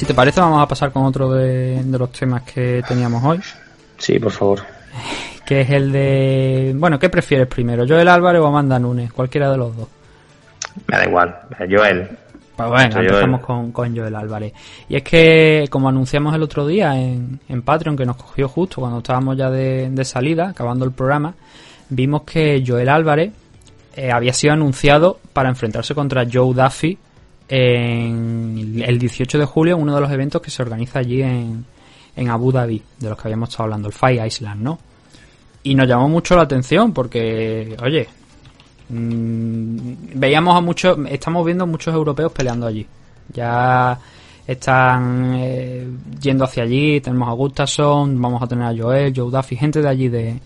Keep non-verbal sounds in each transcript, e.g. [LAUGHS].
Si te parece, vamos a pasar con otro de, los temas que teníamos hoy. Sí, por favor. Que es el de. Bueno, ¿qué prefieres primero? ¿Joel Álvarez o Amanda Nunes? Cualquiera de los dos. Me da igual, Joel. Pues bueno, empezamos con, con, Joel Álvarez. Y es que, como anunciamos el otro día en, en Patreon, que nos cogió justo cuando estábamos ya de, salida, acabando el programa, vimos que Joel Álvarez eh, había sido anunciado para enfrentarse contra Joe Duffy en el 18 de julio uno de los eventos que se organiza allí en, en Abu Dhabi, de los que habíamos estado hablando, el Fire Island, ¿no? Y nos llamó mucho la atención porque, oye, mmm, veíamos a muchos, estamos viendo muchos europeos peleando allí. Ya están eh, yendo hacia allí, tenemos a Gustafsson, vamos a tener a Joel, Joe Duffy, gente de allí de,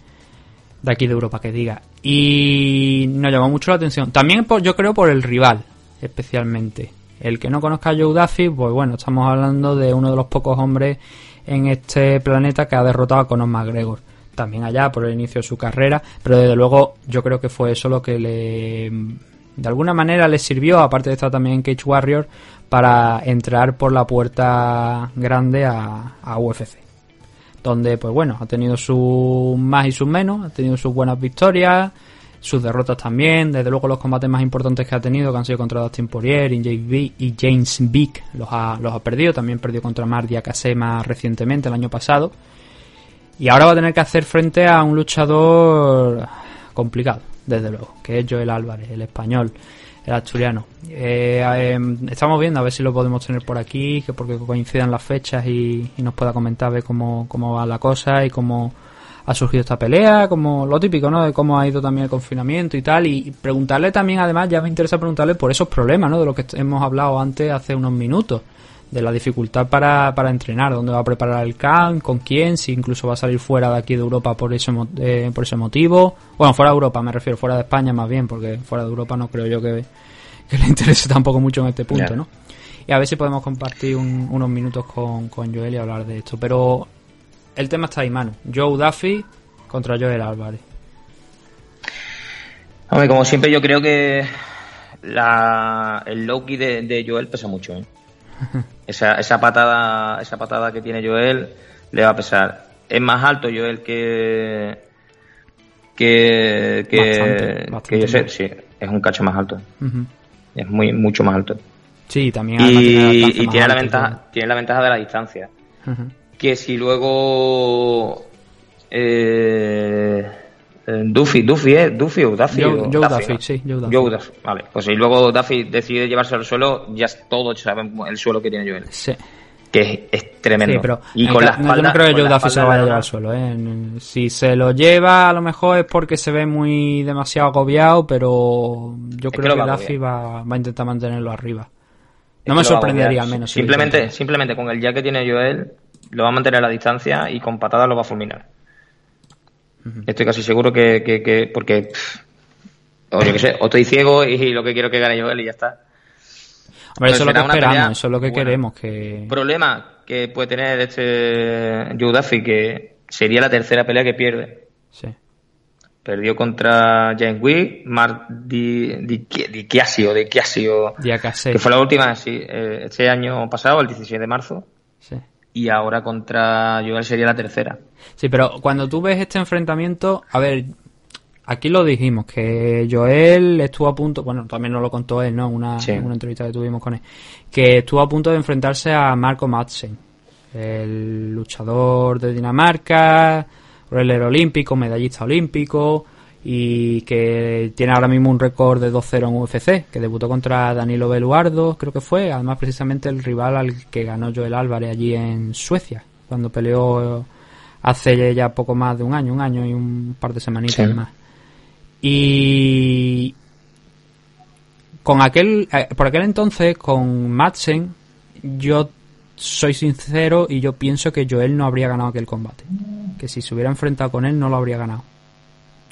de aquí de Europa que diga. Y nos llamó mucho la atención. También por, yo creo por el rival, especialmente. El que no conozca a Joe Duffy, pues bueno, estamos hablando de uno de los pocos hombres en este planeta que ha derrotado a Conor McGregor. También allá por el inicio de su carrera, pero desde luego yo creo que fue eso lo que le de alguna manera le sirvió, aparte de estar también en Cage Warrior, para entrar por la puerta grande a, a UFC. Donde, pues bueno, ha tenido sus más y sus menos, ha tenido sus buenas victorias, sus derrotas también, desde luego los combates más importantes que ha tenido, que han sido contra Dustin Poirier y James Vick, los ha, los ha perdido, también perdió contra Mardia Kasema recientemente, el año pasado, y ahora va a tener que hacer frente a un luchador complicado, desde luego, que es Joel Álvarez, el español, el asturiano. Eh, em, estamos viendo a ver si lo podemos tener por aquí, que porque coincidan las fechas y, y nos pueda comentar cómo, cómo va la cosa y cómo ha surgido esta pelea, como lo típico, ¿no? De cómo ha ido también el confinamiento y tal. Y preguntarle también, además, ya me interesa preguntarle por esos problemas, ¿no? De lo que hemos hablado antes hace unos minutos. De la dificultad para, para entrenar, dónde va a preparar el camp, con quién, si incluso va a salir fuera de aquí de Europa por ese, eh, por ese motivo. Bueno, fuera de Europa, me refiero, fuera de España más bien, porque fuera de Europa no creo yo que, que le [LAUGHS] interese tampoco mucho en este punto, ¿no? Y a ver si podemos compartir unos minutos con, con Joel y hablar de esto. Pero el tema está ahí, mano. Joe Duffy contra Joel Álvarez. Hombre, como siempre, yo creo que la, el Loki de, de Joel pesa mucho. ¿eh? [LAUGHS] esa, esa, patada, esa patada que tiene Joel le va a pesar. Es más alto Joel que. que. que, que yo sé, sí, es un cacho más alto. Es muy, mucho más alto. Sí, también. Y, y tiene, la ventaja, tiene la ventaja de la distancia que si luego eh, Duffy, Duffy, ¿eh? Duffy o Duffy. Joe, Duffy, sí, Joe Duffy. Vale, pues si luego Duffy decide llevarse al suelo, ya todos saben el suelo que tiene Joel. Sí. Que es, tremendo. Sí, pero y con la espalda, yo no creo que Joe Duffy se lo vaya a llevar al suelo. ¿eh? Si se lo lleva, a lo mejor es porque se ve muy demasiado agobiado, pero yo creo que, Duffy va, va, a intentar mantenerlo arriba. No me sorprendería al menos. Simplemente, simplemente con el ya que tiene Joel, lo va a mantener a la distancia y con patadas lo va a fulminar. Estoy casi seguro que, que, porque o yo que sé, o estoy ciego y lo que quiero que gane Joel y ya está. Hombre, eso es lo que esperamos, eso es lo que queremos. que Problema que puede tener este Duffy, que sería la tercera pelea que pierde. Sí. Perdió contra James Wick, Mark Di, Di, Di Chiasio, Di Chiasio, que fue la última, sí, eh, este año pasado, el 16 de marzo. Sí y ahora contra Joel sería la tercera. Sí, pero cuando tú ves este enfrentamiento, a ver, aquí lo dijimos, que Joel estuvo a punto, bueno, también nos lo contó él, ¿no? Una, una entrevista que tuvimos con él, que estuvo a punto de enfrentarse a Marco Madsen, el luchador de Dinamarca, roller olímpico, medallista olímpico, y que tiene ahora mismo un récord de 2-0 en UFC, que debutó contra Danilo Beluardo, creo que fue, además precisamente el rival al que ganó Joel Álvarez allí en Suecia, cuando peleó hace ya poco más de un año, un año y un par de semanitas más. Y con aquel, eh, por aquel entonces, con Madsen, yo soy sincero y yo pienso que Joel no habría ganado aquel combate. Que si se hubiera enfrentado con él no lo habría ganado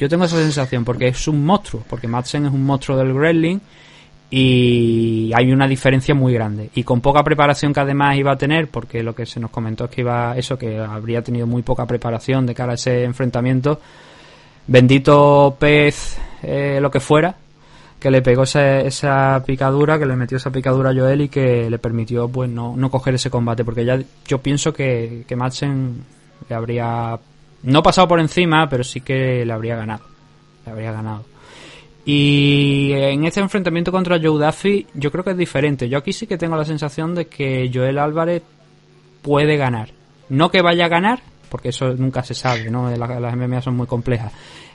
yo tengo esa sensación porque es un monstruo, porque Madsen es un monstruo del wrestling y hay una diferencia muy grande. Y con poca preparación que además iba a tener, porque lo que se nos comentó es que iba eso, que habría tenido muy poca preparación de cara a ese enfrentamiento. Bendito pez, eh, lo que fuera, que le pegó esa, picadura, que le metió esa picadura a Joel y que le permitió pues no, no coger ese combate, porque ya yo pienso que, que Madsen le habría no pasado por encima, pero sí que le habría ganado. Le habría ganado. Y en este enfrentamiento contra Joe Duffy, yo creo que es diferente. Yo aquí sí que tengo la sensación de que Joel Álvarez puede ganar. No que vaya a ganar, porque eso nunca se sabe, ¿no? Las, MMA son muy complejas.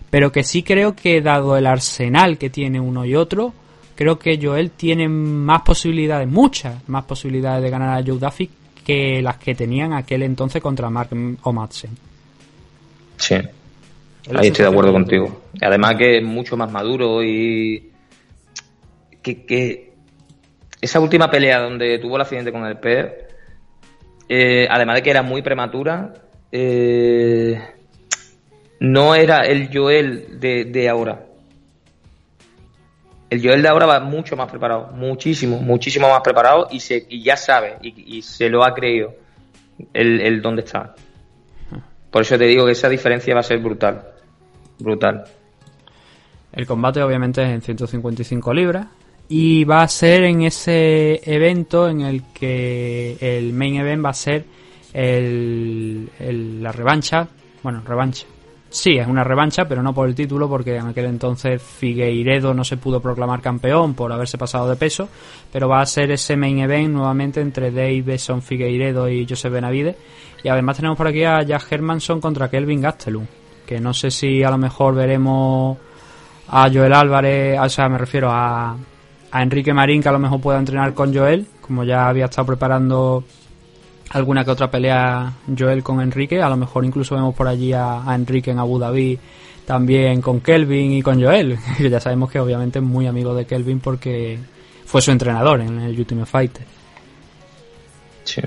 Pero que sí creo que dado el arsenal que tiene uno y otro, creo que Joel tiene más posibilidades, muchas más posibilidades de ganar a Joe Duffy que las que tenían aquel entonces contra Mark o Madsen. Sí, ahí estoy de acuerdo contigo. Además que es mucho más maduro y que, esa última pelea donde tuvo el accidente con el pez, eh, además de que era muy prematura, eh, no era el Joel de, ahora. El Joel de ahora va mucho más preparado, muchísimo, muchísimo más preparado y, se, y ya sabe y, se lo ha creído el, el dónde está. Por eso te digo que esa diferencia va a ser brutal. Brutal. El combate obviamente es en 155 libras y va a ser en ese evento en el que el main event va a ser el, la revancha. Bueno, revancha. Sí, es una revancha, pero no por el título, porque en aquel entonces Figueiredo no se pudo proclamar campeón por haberse pasado de peso, pero va a ser ese main event nuevamente entre Davison Figueiredo y Joseph Benavide. Y además tenemos por aquí a Jack Hermanson contra Kelvin Gastelum, que no sé si a lo mejor veremos a Joel Álvarez, o sea, me refiero a, a Enrique Marín, que a lo mejor pueda entrenar con Joel, como ya había estado preparando alguna que otra pelea Joel con Enrique. A lo mejor incluso vemos por allí a, Enrique en Abu Dhabi también con Kelvin y con Joel, [LAUGHS] que ya sabemos que obviamente es muy amigo de Kelvin porque fue su entrenador en el Ultimate Fighter. Sí.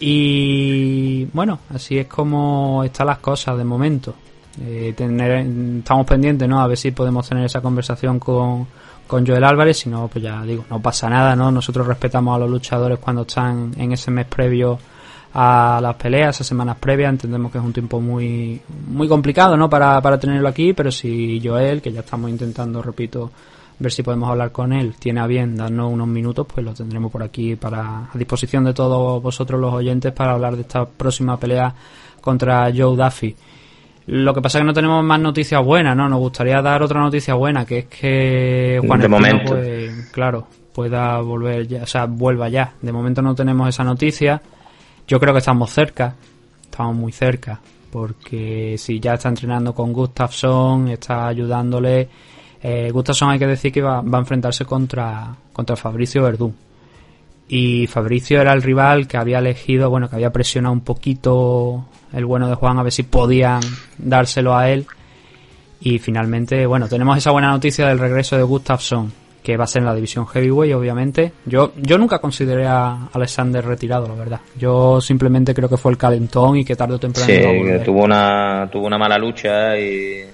Y bueno, así es como están las cosas de momento. Eh, tener, estamos pendientes, ¿no? A ver si podemos tener esa conversación con, con Joel Álvarez, si no, pues ya digo, no pasa nada, ¿no? Nosotros respetamos a los luchadores cuando están en ese mes previo a las peleas, a semanas previas. Entendemos que es un tiempo muy, muy complicado, ¿no? Para, para tenerlo aquí, pero si Joel, que ya estamos intentando, repito, ver si podemos hablar con él, tiene a bien darnos unos minutos, pues lo tendremos por aquí para a disposición de todos vosotros los oyentes para hablar de esta próxima pelea contra Joe Duffy. Lo que pasa es que no tenemos más noticias buenas, ¿no? Nos gustaría dar otra noticia buena, que es que Juan de momento. Pues, claro, pueda volver ya, o sea, vuelva ya. De momento no tenemos esa noticia. Yo creo que estamos cerca, estamos muy cerca, porque si ya está entrenando con Gustafsson, está ayudándole. Eh, Gustafsson hay que decir que va, a enfrentarse contra, contra Fabricio Verdún. Y Fabricio era el rival que había elegido, bueno, que había presionado un poquito el bueno de Juan a ver si podían dárselo a él. Y finalmente, bueno, tenemos esa buena noticia del regreso de Gustafsson que va a ser en la división heavyweight, obviamente. Yo, yo nunca consideré a Alexander retirado, la verdad. Yo simplemente creo que fue el calentón y que tarde o temprano. Sí, tuvo una, tuvo una mala lucha y,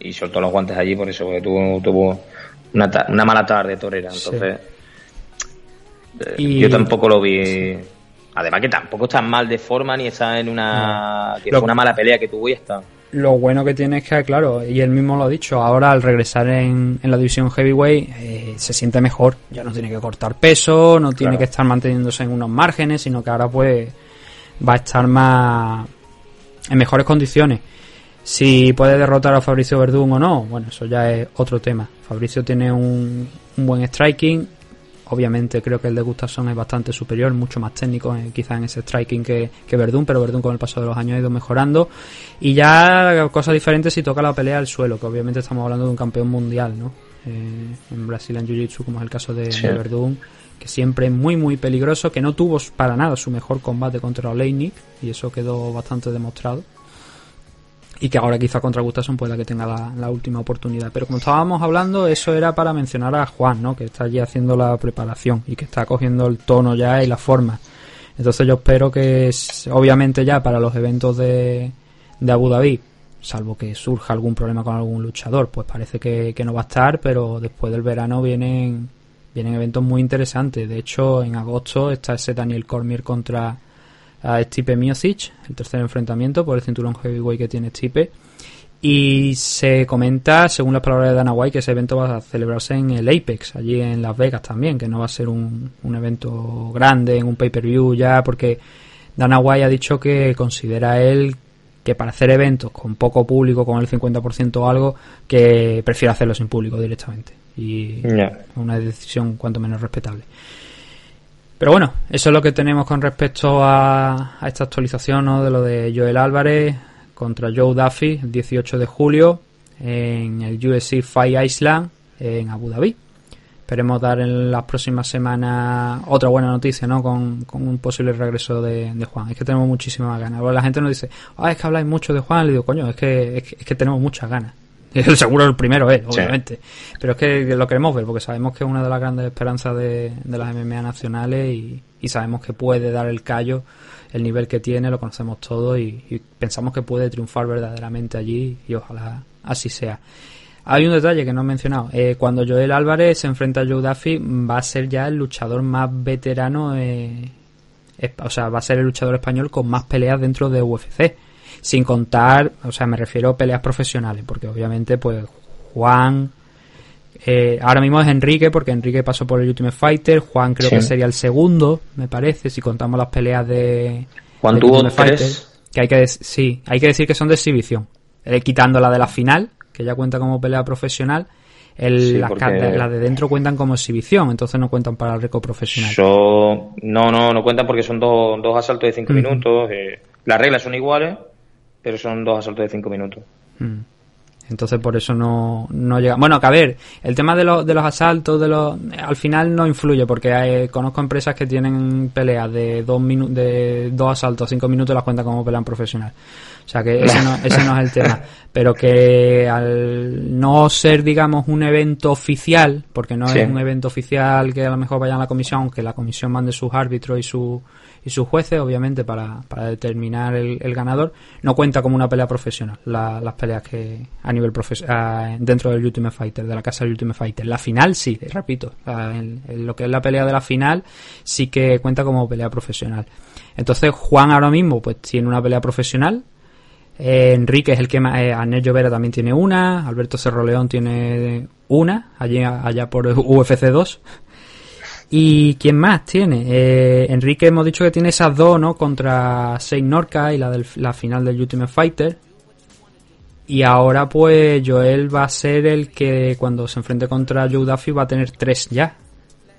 y soltó los guantes allí por eso, porque tuvo, tuvo una, una mala tarde torera. Entonces, eh, yo tampoco lo vi. Además que tampoco está mal de forma ni está en una, que fue una mala pelea que tuvo y está lo bueno que tiene es que, claro, y él mismo lo ha dicho, ahora al regresar en, en la división heavyweight eh, se siente mejor, ya no tiene que cortar peso, no tiene que estar manteniéndose en unos márgenes, sino que ahora pues va a estar más en mejores condiciones. Si puede derrotar a Fabricio Verdún o no, bueno, eso ya es otro tema. Fabricio tiene un, un buen striking, Obviamente creo que el de Gustafsson es bastante superior, mucho más técnico eh, quizá en ese striking que, que Verdún, pero Verdún con el paso de los años ha ido mejorando. Y ya cosa diferente si toca la pelea al suelo, que obviamente estamos hablando de un campeón mundial, ¿no? Eh, en Brasil en Jiu-Jitsu, como es el caso de, Verdún, que siempre es muy muy peligroso, que no tuvo para nada su mejor combate contra Oleinik, y eso quedó bastante demostrado y que ahora quizá contra Gustafsson pueda que tenga la, última oportunidad. Pero como estábamos hablando, eso era para mencionar a Juan, ¿no? Que está allí haciendo la preparación y que está cogiendo el tono ya y la forma. Entonces yo espero que, obviamente ya para los eventos de, de Abu Dhabi, salvo que surja algún problema con algún luchador, pues parece que, que no va a estar, pero después del verano vienen, vienen eventos muy interesantes. De hecho, en agosto está ese Daniel Cormier contra a Stipe Miocic, el tercer enfrentamiento por el cinturón heavyweight que tiene Stipe. Y se comenta, según las palabras de Dana White, que ese evento va a celebrarse en el Apex, allí en Las Vegas también, que no va a ser un, un evento grande, en un pay-per-view ya, porque Dana White ha dicho que considera él que para hacer eventos con poco público, con el 50% o algo, que prefiere hacerlo sin público directamente. Y una decisión cuanto menos respetable. Pero bueno, eso es lo que tenemos con respecto a, esta actualización de lo de Joel Álvarez contra Joe Duffy el 18 de julio en el USC Fight Island en Abu Dhabi. Esperemos dar en las próximas semanas otra buena noticia, ¿no? Con, un posible regreso de, Juan. Es que tenemos muchísimas ganas. la gente nos dice, ah, es que habláis mucho de Juan. Le digo, coño, es que, es que tenemos muchas ganas. El [LAUGHS] seguro el primero es, obviamente. Pero es que lo queremos ver porque sabemos que es una de las grandes esperanzas de, las MMA nacionales y, sabemos que puede dar el callo, el nivel que tiene, lo conocemos todos y, pensamos que puede triunfar verdaderamente allí y ojalá así sea. Hay un detalle que no he mencionado. Eh, cuando Joel Álvarez se enfrenta a Joe Duffy va a ser ya el luchador más veterano, eh, o sea, va a ser el luchador español con más peleas dentro de UFC sin contar, o sea, me refiero a peleas profesionales, porque obviamente, pues, Juan, eh, ahora mismo es Enrique, porque Enrique pasó por el Ultimate Fighter, Juan creo que sería el segundo, me parece, si contamos las peleas de... Juan tuvo tres. que hay que, sí, hay que decir que son de exhibición, eh, quitando la de la final, que ya cuenta como pelea profesional, el, las, de dentro cuentan como exhibición, entonces no cuentan para el récord profesional. no, no, no cuentan porque son dos, dos asaltos de cinco minutos. Eh, las reglas son iguales, pero son dos asaltos de cinco minutos. Mm. Entonces por eso no, no llega. Bueno, que a ver, el tema de, los de los asaltos, de los, al final no influye porque conozco empresas que tienen peleas de dos, de dos asaltos, cinco minutos y las cuentan como pelean profesional. O sea que ese no, ese no es el tema. [LAUGHS] Pero que al no ser, digamos, un evento oficial, porque no es un evento oficial que a lo mejor vaya a la comisión, aunque la comisión mande sus árbitros y su y sus jueces, obviamente, para, para determinar el, ganador, no cuenta como una pelea profesional, las peleas que a nivel dentro del Ultimate Fighter, de la casa del Ultimate Fighter. La final sí, repito, en, lo que es la pelea de la final sí que cuenta como pelea profesional. Entonces Juan ahora mismo pues tiene una pelea profesional, eh, Enrique es el que más, eh, Anel Llovera también tiene una, Alberto Cerro León tiene una, allí, allá por UFC 2. ¿Y quién más tiene? Eh, Enrique hemos dicho que tiene esas dos, ¿no? Contra Saint Norca y la, del, la final del Ultimate Fighter. Y ahora pues Joel va a ser el que cuando se enfrente contra Joe Duffy va a tener tres ya.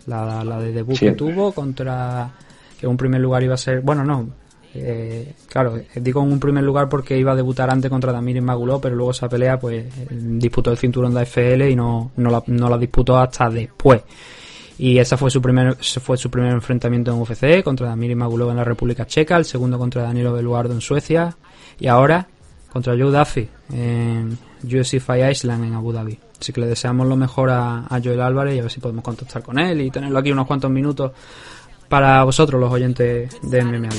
La, la de debut que tuvo contra... Que en un primer lugar iba a ser... Bueno, no. Eh, claro, digo en un primer lugar porque iba a debutar antes contra Damir Maguló, pero luego esa pelea pues disputó el cinturón de AFL y no, no, la, no la disputó hasta después. Y ese fue su primer, fue su primer enfrentamiento en UFC contra Damir Magulov en la República Checa, el segundo contra Danilo Beluardo en Suecia y ahora contra Joe Duffy en UFC Fight Island en Abu Dhabi. Así que le deseamos lo mejor a, Joel Álvarez y a ver si podemos contactar con él y tenerlo aquí unos cuantos minutos para vosotros los oyentes de MMA